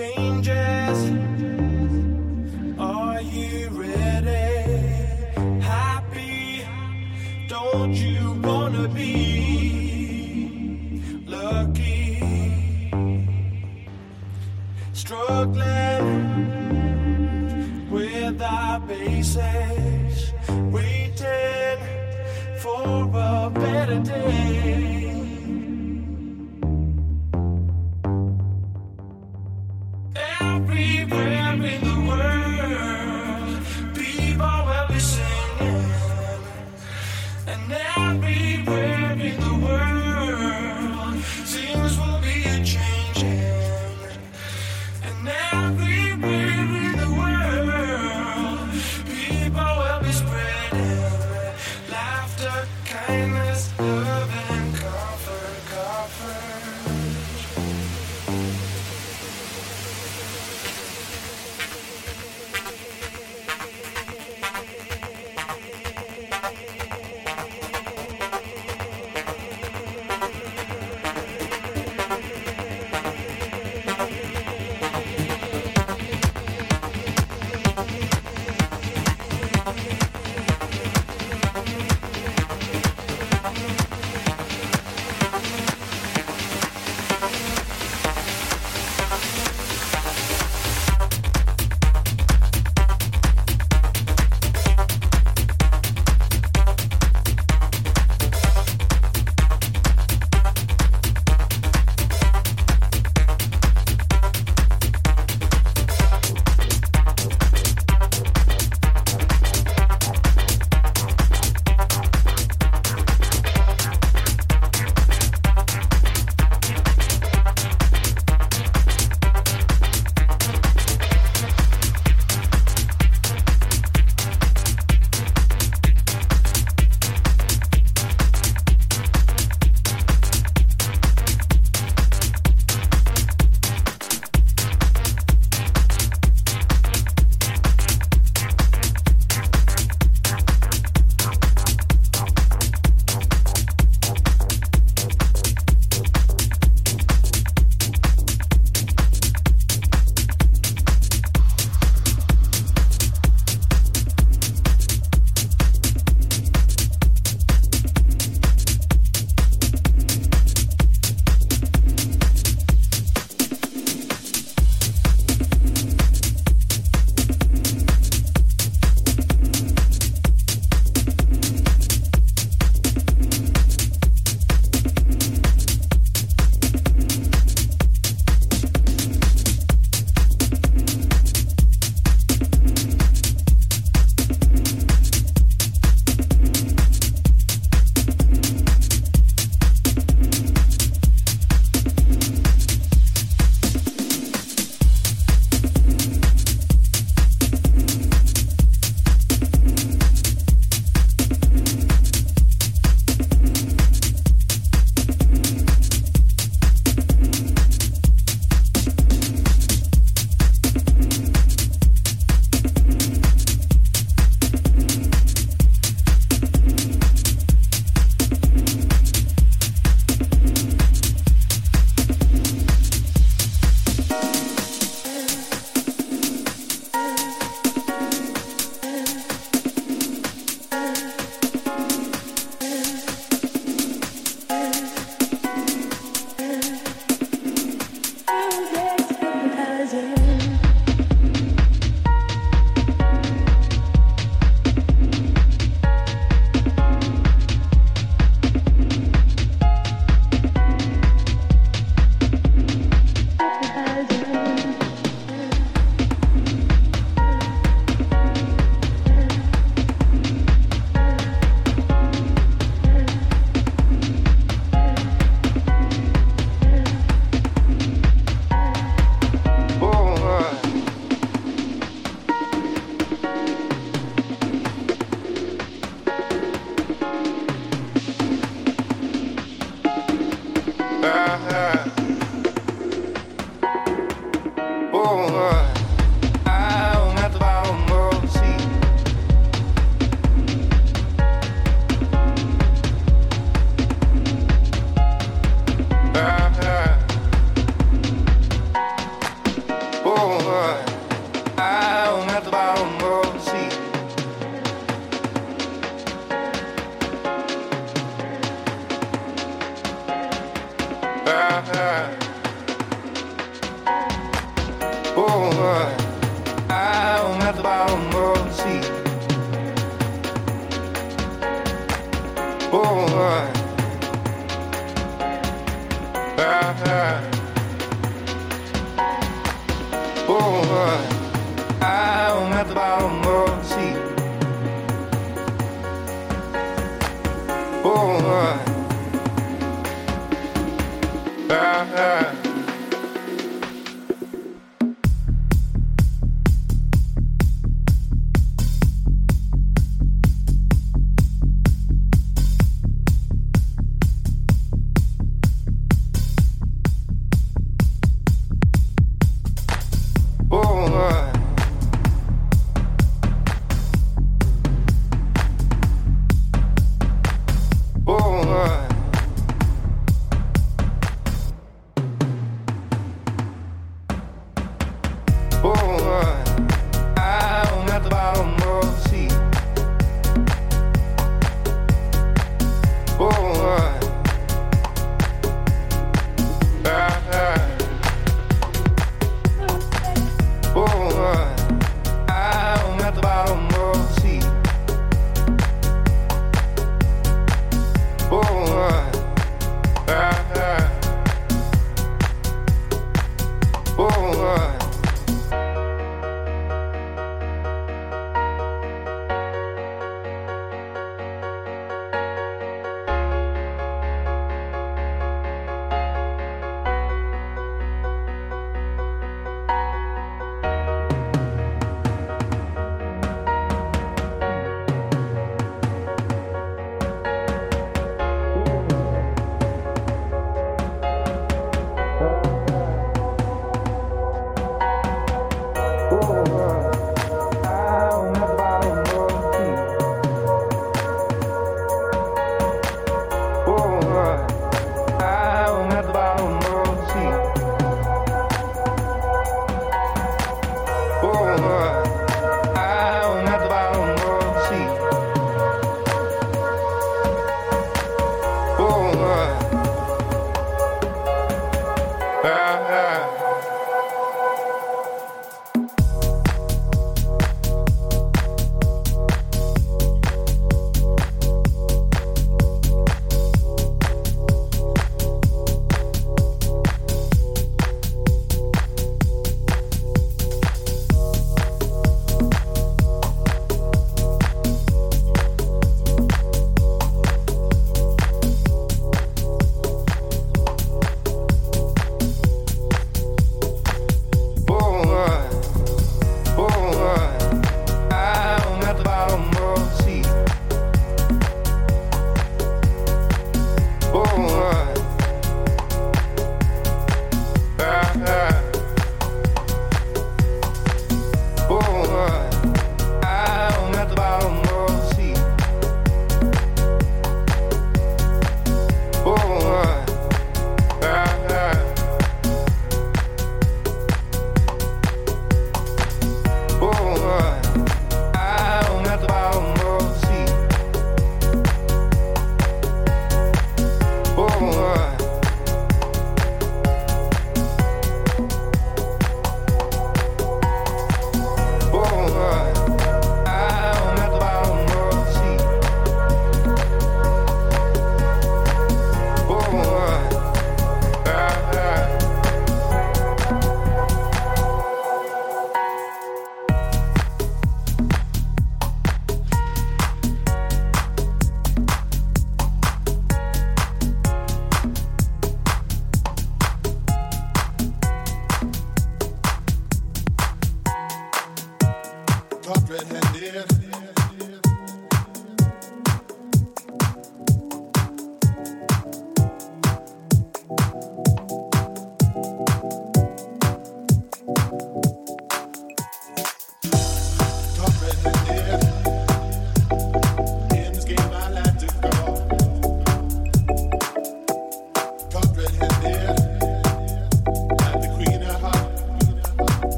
changes.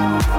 Oh,